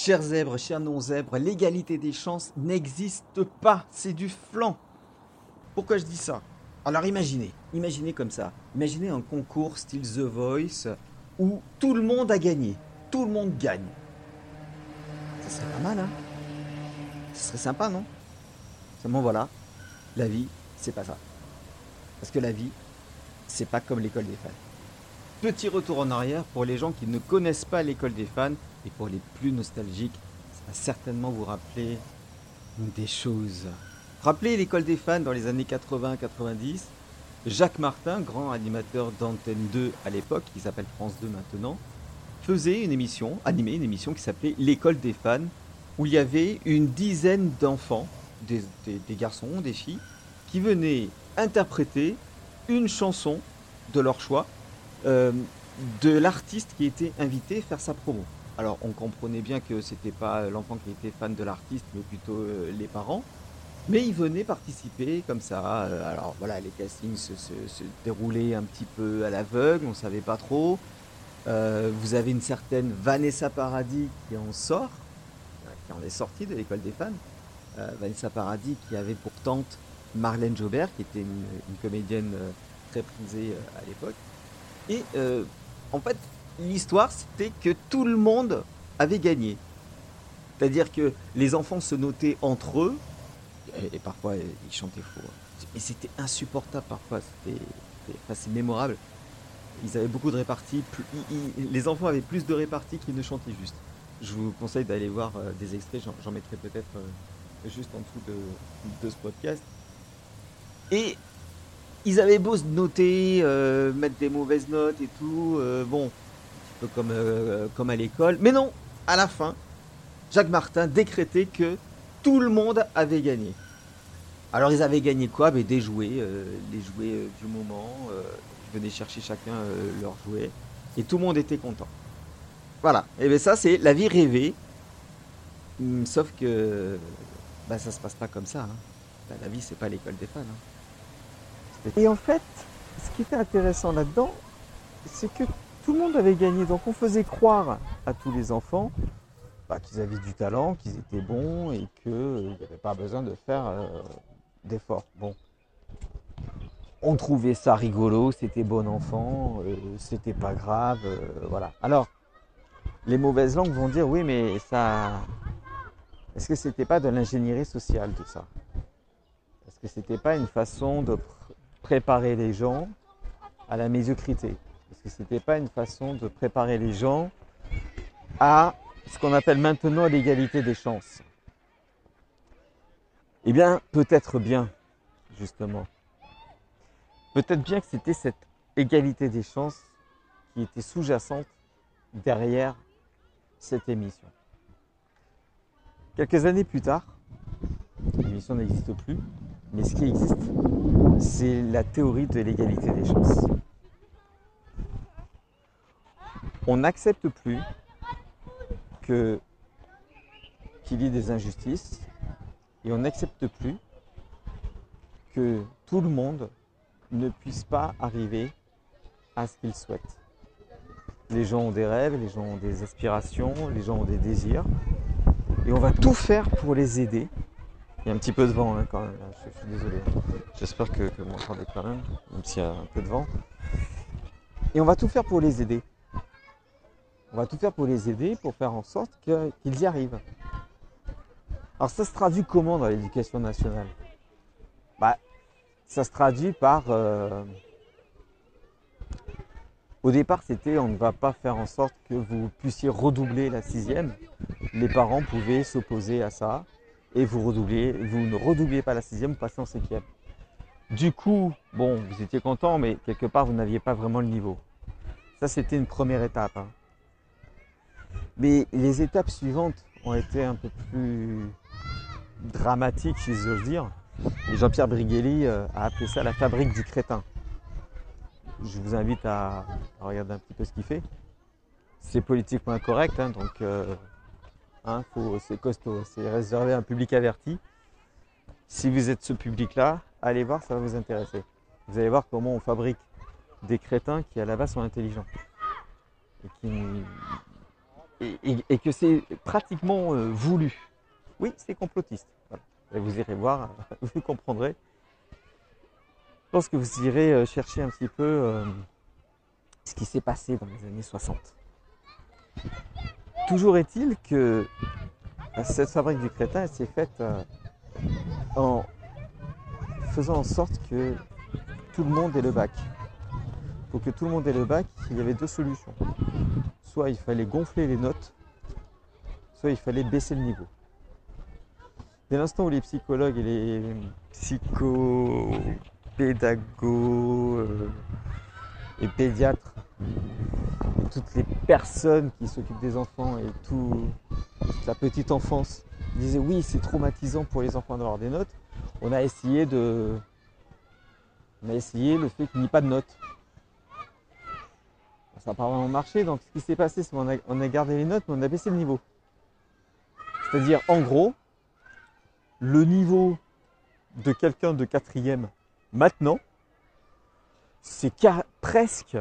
Chers zèbres, chers non-zèbres, l'égalité des chances n'existe pas, c'est du flanc. Pourquoi je dis ça? Alors imaginez, imaginez comme ça, imaginez un concours style The Voice où tout le monde a gagné, tout le monde gagne. Ça serait pas mal, hein? Ce serait sympa, non? Seulement voilà, la vie, c'est pas ça. Parce que la vie, c'est pas comme l'école des fans. Petit retour en arrière pour les gens qui ne connaissent pas l'école des fans et pour les plus nostalgiques, ça va certainement vous rappeler des choses. Rappelez l'école des fans dans les années 80-90. Jacques Martin, grand animateur d'Antenne 2 à l'époque, qui s'appelle France 2 maintenant, faisait une émission, animait une émission qui s'appelait L'école des fans, où il y avait une dizaine d'enfants, des, garçons, des filles, qui venaient interpréter une chanson de leur choix euh, de l'artiste qui était invité faire sa promo. Alors on comprenait bien que c'était pas l'enfant qui était fan de l'artiste, mais plutôt euh, les parents. Mais il venait participer comme ça. Euh, alors voilà, les castings se, déroulaient un petit peu à l'aveugle, on savait pas trop. vous avez une certaine Vanessa Paradis qui en sort, qui en est sortie de l'école des fans. Vanessa Paradis qui avait pour tante Marlène Jobert, qui était une, comédienne très prisée à l'époque. Et euh, en fait, l'histoire, c'était que tout le monde avait gagné. C'est-à-dire que les enfants se notaient entre eux, et, parfois ils chantaient faux. Mais c'était insupportable parfois, c'était assez mémorable. Ils avaient beaucoup de réparties, les enfants avaient plus de réparties qu'ils ne chantaient juste. Je vous conseille d'aller voir euh, des extraits, j'en mettrai peut-être euh, juste en dessous de, ce podcast. Et ils avaient beau se noter, euh, mettre des mauvaises notes et tout, bon, comme, euh, comme à l'école. Mais non, à la fin, Jacques Martin décrétait que tout le monde avait gagné. Alors ils avaient gagné quoi? Ben, Des jouets, les jouets du moment. ils venaient chercher chacun leurs jouets. Et tout le monde était content. Voilà. Et bien ça, c'est la vie rêvée. Hum, sauf que ben, ça se passe pas comme ça. Hein. Ben, la vie, c'est pas l'école des fans. Hein. Et en fait, ce qui était intéressant là-dedans, c'est que tout le monde avait gagné. Donc on faisait croire à tous les enfants bah, qu'ils avaient du talent, qu'ils étaient bons et qu'il n'y avait pas besoin de faire euh, d'efforts. Bon. On trouvait ça rigolo, c'était bon enfant, euh, c'était pas grave, euh, voilà. Alors, les mauvaises langues vont dire oui, mais ça. Est-ce que c'était pas de l'ingénierie sociale tout ça? Est-ce que c'était pas une façon de préparer les gens à la médiocrité? Que ce n'était pas une façon de préparer les gens à ce qu'on appelle maintenant l'égalité des chances. Eh bien, peut-être bien, justement. Peut-être bien que c'était cette égalité des chances qui était sous-jacente derrière cette émission. Quelques années plus tard, l'émission n'existe plus, mais ce qui existe, c'est la théorie de l'égalité des chances. On n'accepte plus qu'il y ait des injustices et on n'accepte plus que tout le monde ne puisse pas arriver à ce qu'il souhaite. Les gens ont des rêves, les gens ont des aspirations, les gens ont des désirs et on va tout faire pour les aider il y a un petit peu de vent hein, quand même, je, suis désolé. J'espère que, que vous m'entendez quand même, même s'il y a un peu de vent. Et on va tout faire pour les aider. On va tout faire pour les aider, pour faire en sorte qu'ils y arrivent. Alors ça se traduit comment dans l'éducation nationale? Bah, Ça se traduit par... Euh, au départ, c'était on ne va pas faire en sorte que vous puissiez redoubler la sixième. Les parents pouvaient s'opposer à ça et vous redoublez, vous ne redoubliez pas la sixième, vous passez en cinquième. Du coup, bon, vous étiez content, mais quelque part, vous n'aviez pas vraiment le niveau. Ça, c'était une première étape. Hein. Mais les étapes suivantes ont été un peu plus dramatiques, si j'ose dire. Jean-Pierre Brighelli euh, a appelé ça la fabrique du crétin. Je vous invite à, regarder un petit peu ce qu'il fait. C'est politiquement incorrect, hein, donc euh, Hein, c'est costaud, c'est réservé à un public averti. Si vous êtes ce public-là, allez voir, ça va vous intéresser. Vous allez voir comment on fabrique des crétins qui à la base sont intelligents et qui, et, que c'est pratiquement euh, voulu. Oui, c'est complotiste. vous irez voir, vous comprendrez. Je pense que vous irez euh, chercher un petit peu euh, ce qui s'est passé dans les années 60. Toujours est-il que cette fabrique du crétin s'est faite en faisant en sorte que tout le monde ait le bac. Pour que tout le monde ait le bac, il y avait deux solutions soit il fallait gonfler les notes, soit il fallait baisser le niveau. Dès l'instant où les psychologues et les psychopédagogues euh, et pédiatres, et toutes les personnes qui s'occupent des enfants et toute la petite enfance disaient oui c'est traumatisant pour les enfants d'avoir des notes, on a essayé de on a essayé le fait qu'il n'y ait pas de notes ça n'a pas vraiment marché. Donc ce qui s'est passé, c'est qu'on a, gardé les notes, mais on a baissé le niveau. C'est-à-dire, en gros, le niveau de quelqu'un de quatrième maintenant, c'est presque,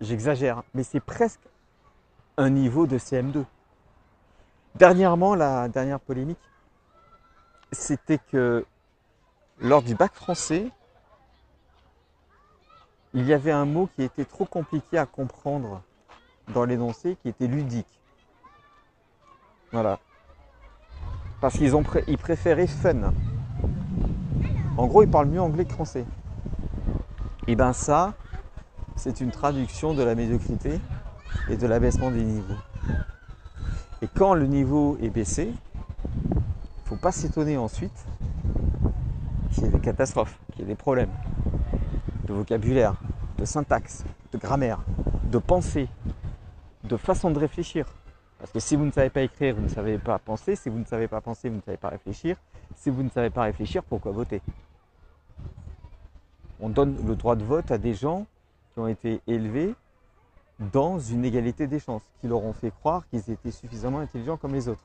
j'exagère, mais c'est presque un niveau de CM2. Dernièrement, la dernière polémique, c'était que lors du bac français, il y avait un mot qui était trop compliqué à comprendre dans l'énoncé, qui était ludique. Voilà. Parce qu'ils ont préféraient fun. En gros, ils parlent mieux anglais que français. Et bien ça, c'est une traduction de la médiocrité et de l'abaissement des niveaux. Et quand le niveau est baissé, il ne faut pas s'étonner ensuite qu'il y ait des catastrophes, qu'il y ait des problèmes de vocabulaire, de syntaxe, de grammaire, de pensée, de façon de réfléchir. Parce que si vous ne savez pas écrire, vous ne savez pas penser. Si vous ne savez pas penser, vous ne savez pas réfléchir. Si vous ne savez pas réfléchir, pourquoi voter? On donne le droit de vote à des gens qui ont été élevés dans une égalité des chances, qui leur ont fait croire qu'ils étaient suffisamment intelligents comme les autres.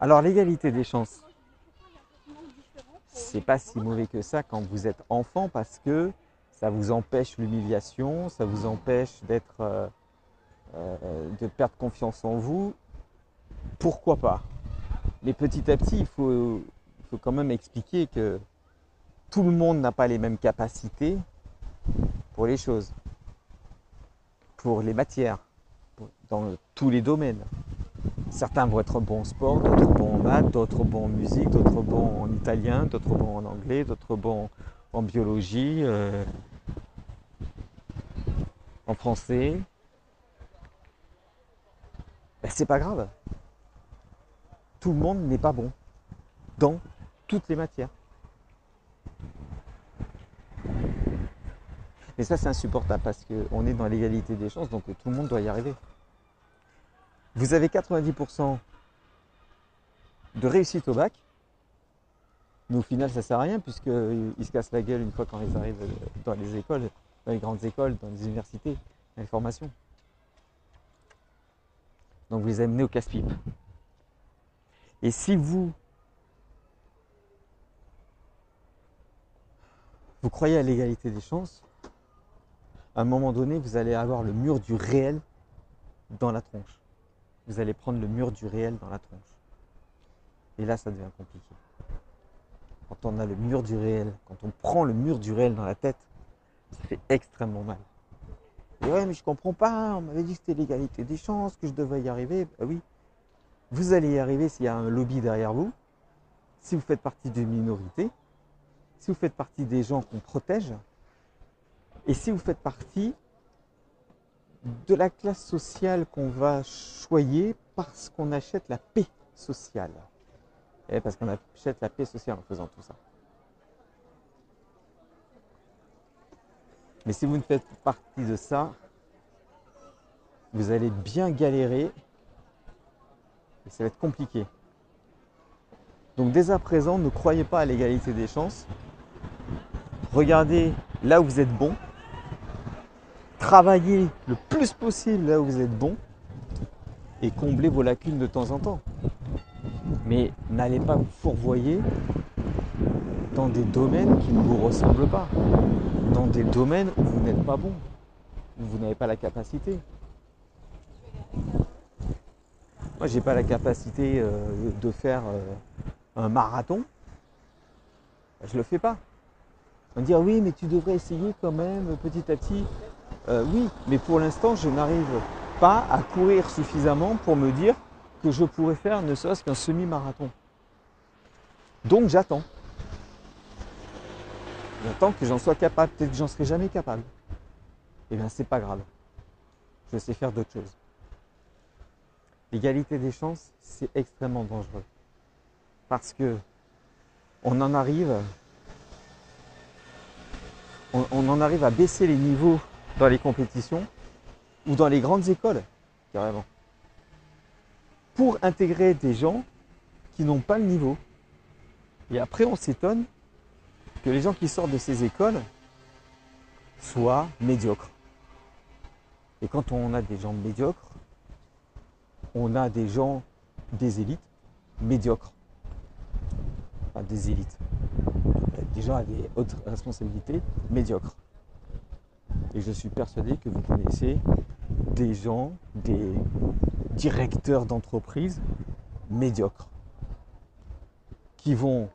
Alors l'égalité des chances, c'est pas si mauvais que ça quand vous êtes enfant parce que ça vous empêche l'humiliation, ça vous empêche d'être, euh, euh, de perdre confiance en vous. Pourquoi pas? Mais petit à petit, il faut, faut quand même expliquer que tout le monde n'a pas les mêmes capacités pour les choses, pour les matières, dans tous les domaines. Certains vont être bons en sport, d'autres bons en maths, d'autres bons en musique, d'autres bons en italien, d'autres bons en anglais, d'autres bons en biologie, euh, en français. Ben, c'est pas grave. Tout le monde n'est pas bon dans toutes les matières. Mais ça, c'est insupportable parce qu'on est dans l'égalité des chances, donc tout le monde doit y arriver vous avez 90% de réussite au bac, mais au final ça sert à rien puisqu'ils se cassent la gueule une fois quand ils arrivent dans les écoles, dans les grandes écoles, dans les universités, dans les formations. Donc vous les amenez au casse-pipe. Et si vous vous croyez à l'égalité des chances, à un moment donné, vous allez avoir le mur du réel dans la tronche vous allez prendre le mur du réel dans la tronche. Et là, ça devient compliqué. Quand on a le mur du réel, quand on prend le mur du réel dans la tête, fait extrêmement mal. Ouais, mais je comprends pas, on m'avait dit que c'était l'égalité des chances, que je devais y arriver. Bah oui, vous allez y arriver s'il y a un lobby derrière vous, si vous faites partie d'une minorité, si vous faites partie des gens qu'on protège, et si vous faites partie de la classe sociale qu'on va choyer parce qu'on achète la paix sociale. Et parce qu'on achète la paix sociale en faisant tout ça. Mais si vous ne faites partie de ça, vous allez bien galérer et ça va être compliqué. Donc dès à présent, ne croyez pas à l'égalité des chances. Regardez là où vous êtes bon travaillez le plus possible là où vous êtes bon et comblez vos lacunes de temps en temps. Mais n'allez pas vous fourvoyer dans des domaines qui ne vous ressemblent pas, dans des domaines où vous n'êtes pas bon. vous n'avez pas la capacité. Moi, j'ai pas la capacité euh, de faire euh, un marathon. Je le fais pas. On va dire oui, mais tu devrais essayer quand même petit à petit. Euh, oui, mais pour l'instant, je n'arrive pas à courir suffisamment pour me dire que je pourrais faire ne serait-ce qu'un semi-marathon. Donc j'attends. J'attends que j'en sois capable. Peut-être que j'en serai jamais capable. Eh bien, c'est pas grave. Je sais faire d'autres choses. L'égalité des chances, c'est extrêmement dangereux. Parce que on en arrive, on, on en arrive à baisser les niveaux dans les compétitions ou dans les grandes écoles, carrément, pour intégrer des gens qui n'ont pas le niveau. Et après, on s'étonne que les gens qui sortent de ces écoles soient médiocres. Et quand on a des gens médiocres, on a des gens, des élites médiocres. Enfin, des élites. Des gens à des hautes responsabilités médiocres. Et je suis persuadé que vous connaissez des gens, des directeurs d'entreprise médiocres, qui vont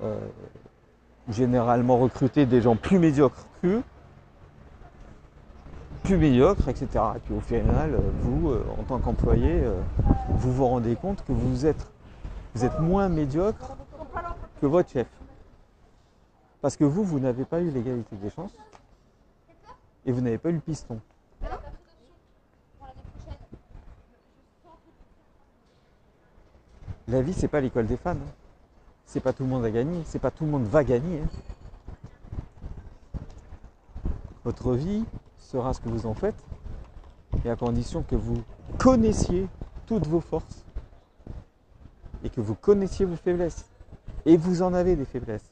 euh, généralement recruter des gens plus médiocres qu'eux, plus médiocres, etc. Et puis au final, vous, euh, en tant qu'employé, euh, vous vous rendez compte que vous êtes, vous êtes moins médiocre que votre chef. Parce que vous, vous n'avez pas eu l'égalité des chances et vous n'avez pas eu le piston. La vie, c'est pas l'école des fans. hein. C'est pas tout le monde a gagné. C'est pas tout le monde va gagner. hein. Votre vie sera ce que vous en faites, et à condition que vous connaissiez toutes vos forces et que vous connaissiez vos faiblesses. Et vous en avez des faiblesses.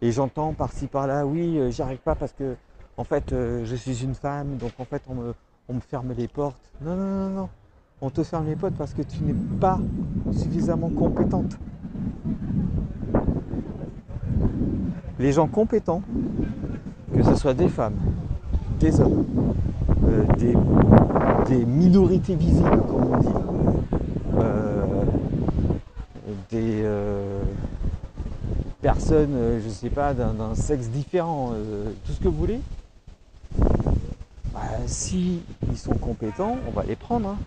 Et j'entends par-ci par-là, oui, euh, j'y arrive pas parce que en fait euh, je suis une femme, donc en fait on me, ferme les portes. Non, non, non, non. On te ferme les portes parce que tu n'es pas suffisamment compétente. Les gens compétents, que ce soit des femmes, des hommes, euh, des, minorités visibles, comme on dit, euh, des personnes, je ne sais pas, d'un sexe différent, tout ce que vous voulez, si ils sont compétents, on va les prendre. hein.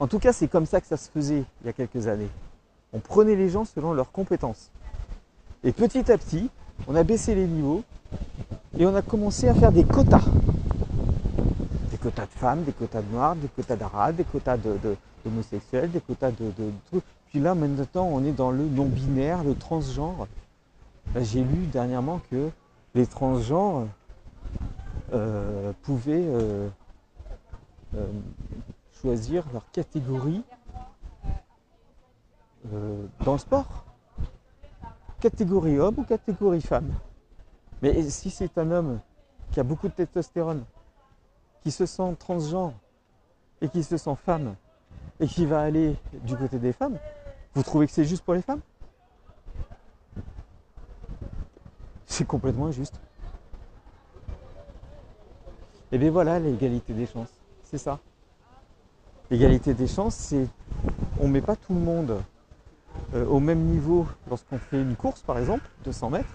En tout cas, c'est comme ça que ça se faisait il y a quelques années. On prenait les gens selon leurs compétences. Et petit à petit, on a baissé les niveaux et on a commencé à faire des quotas. Des quotas de femmes, des quotas de noirs, des quotas d'arabes, des quotas d'homosexuels, des quotas de, de trucs. Puis là, maintenant, on est dans le non-binaire, le transgenre. J'ai lu dernièrement que les transgenres euh, pouvaient euh, euh, choisir leur catégorie dans le sport. Catégorie homme ou catégorie femme. Mais si c'est un homme qui a beaucoup de testostérone, qui se sent transgenre et qui se sent femme et qui va aller du côté des femmes, vous trouvez que c'est juste pour les femmes? C'est complètement injuste. Et bien voilà l'égalité des chances. C'est ça. L'égalité des chances, c'est on met pas tout le monde euh, au même niveau lorsqu'on fait une course, par exemple, de 100 mètres.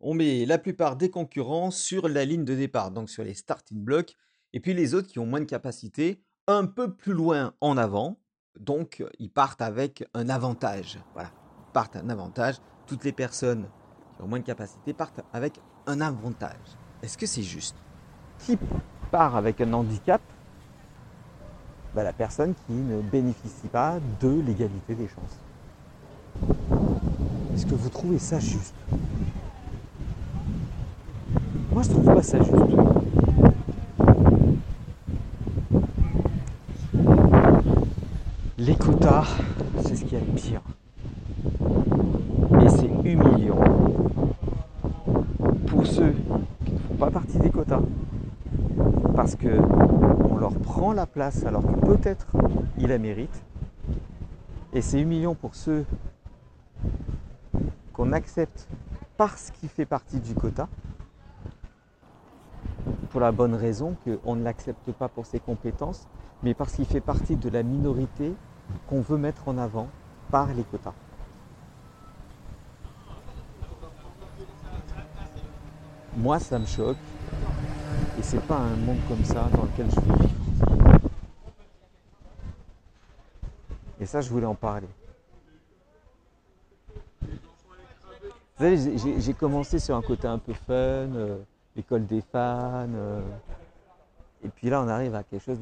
On met la plupart des concurrents sur la ligne de départ, donc sur les starting blocks, et puis les autres qui ont moins de capacité, un peu plus loin en avant, donc ils partent avec un avantage. Voilà, ils partent un avantage. Toutes les personnes qui ont moins de capacité partent avec un avantage. Est-ce que c'est juste? Qui part avec un handicap Bah, La personne qui ne bénéficie pas de l'égalité des chances. Est-ce que vous trouvez ça juste? Moi, je trouve pas ça juste. Les quotas, c'est ce qu'il y a de pire. Et c'est humiliant pour ceux qui ne font pas partie des quotas. Parce que on leur prend la place alors que peut-être ils la méritent. Et c'est humiliant pour ceux qu'on accepte parce qu'ils fait partie du quota. pour la bonne raison qu'on ne l'accepte pas pour ses compétences, mais parce qu'il fait partie de la minorité qu'on veut mettre en avant par les quotas. Moi, ça me choque. Et c'est pas un monde comme ça dans lequel je veux vivre. Et ça, je voulais en parler. Vous savez, j'ai commencé sur un côté un peu fun, euh, l'école des fans. Euh, et puis là, on arrive à quelque chose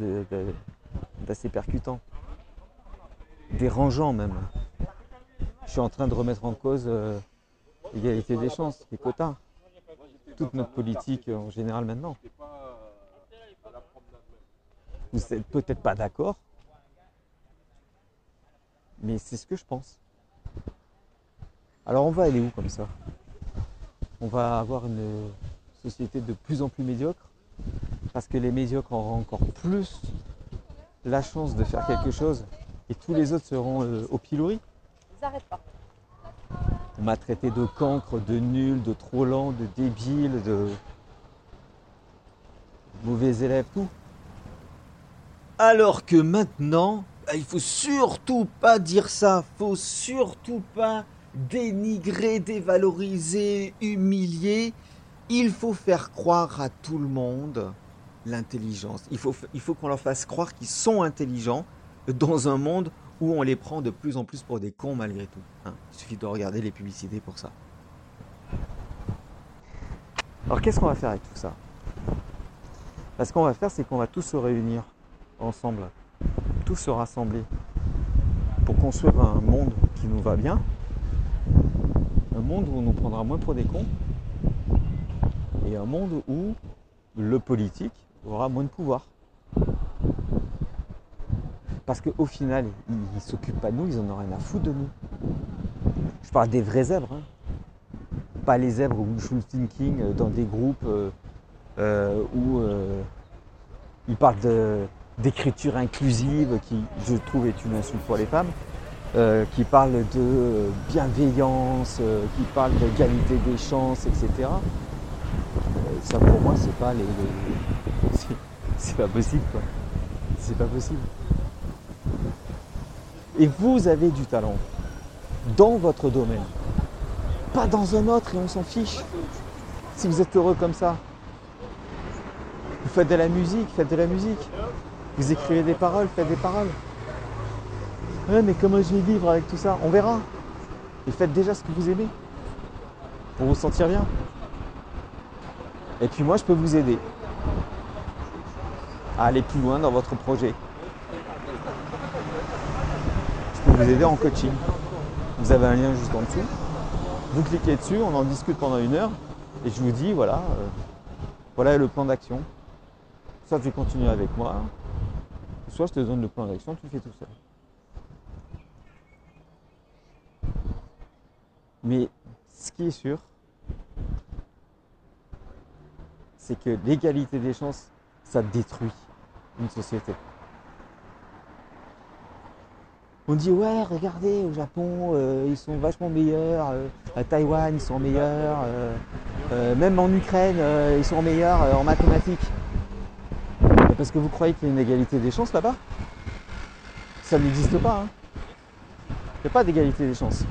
d'assez percutant. Dérangeant même. Je suis en train de remettre en cause euh, l'égalité des chances, les quotas toute notre politique en général maintenant. Vous n'êtes peut-être pas d'accord, mais c'est ce que je pense. Alors on va aller où comme ça? On va avoir une société de plus en plus médiocre, parce que les médiocres auront encore plus la chance de faire quelque chose, et tous les autres seront euh, au pilori. Ils n'arrêtent pas. On m'a traité de cancre, de nul, de trop lent, de débile, de mauvais élève, tout. Alors que maintenant, bah, il faut surtout pas dire ça, faut surtout pas dénigrer, dévaloriser, humilier. Il faut faire croire à tout le monde l'intelligence. Il faut, qu'on leur fasse croire qu'ils sont intelligents dans un monde où on les prend de plus en plus pour des cons malgré tout. Hein. Il suffit de regarder les publicités pour ça. Alors qu'est-ce qu'on va faire avec tout ça? Ce qu'on va faire, c'est qu'on va tous se réunir ensemble, tous se rassembler pour construire un monde qui nous va bien, un monde où on nous prendra moins pour des cons, et un monde où le politique aura moins de pouvoir. Parce qu'au final, ils ne s'occupent pas de nous, ils en ont rien à foutre de nous. Je parle des vrais zèbres, hein. pas les zèbres wishful thinking euh, dans des groupes euh, euh, où ils parlent d'écriture inclusive, qui je trouve est une insulte pour les femmes, qui parlent de bienveillance, qui parlent d'égalité des chances, etc. ça pour moi c'est pas les, les... c'est pas possible quoi. C'est pas possible. Et vous avez du talent dans votre domaine, pas dans un autre et on s'en fiche. Si vous êtes heureux comme ça, vous faites de la musique, faites de la musique. Vous écrivez des paroles, faites des paroles. Ouais, mais comment je vais vivre avec tout ça? On verra. Et faites déjà ce que vous aimez pour vous sentir bien. Et puis moi, je peux vous aider à aller plus loin dans votre projet vous aider en coaching. Vous avez un lien juste en dessous. Vous cliquez dessus, on en discute pendant une heure et je vous dis voilà, euh, voilà le plan d'action. Soit tu continues avec moi, soit je te donne le plan d'action, tu le fais tout seul. Mais ce qui est sûr, c'est que l'égalité des chances, ça détruit une société. On dit ouais, regardez, au Japon, euh, ils sont vachement meilleurs, euh, à Taïwan, ils sont meilleurs, euh, même en Ukraine, ils sont meilleurs en mathématiques. Parce que vous croyez qu'il y a une égalité des chances là-bas? Ça n'existe pas. Hein. Il n'y a pas d'égalité des chances.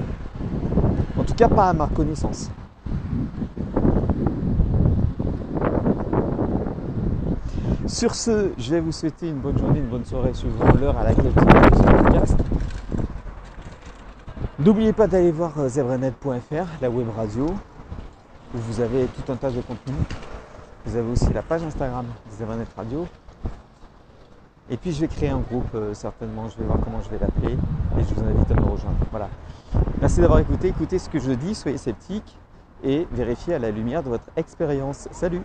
En tout cas, pas à ma connaissance. Sur ce, je vais vous souhaiter une bonne journée, une bonne soirée suivant l'heure à laquelle vous écoutez ce podcast. N'oubliez pas d'aller voir euh, zebranet.fr, la web radio, où vous avez tout un tas de contenus. Vous avez aussi la page Instagram Zebranet Radio. Et puis je vais créer un groupe euh, certainement, je vais voir comment je vais l'appeler et je vous invite à me rejoindre. Voilà. Merci d'avoir écouté, écoutez ce que je dis, soyez sceptiques et vérifiez à la lumière de votre expérience. Salut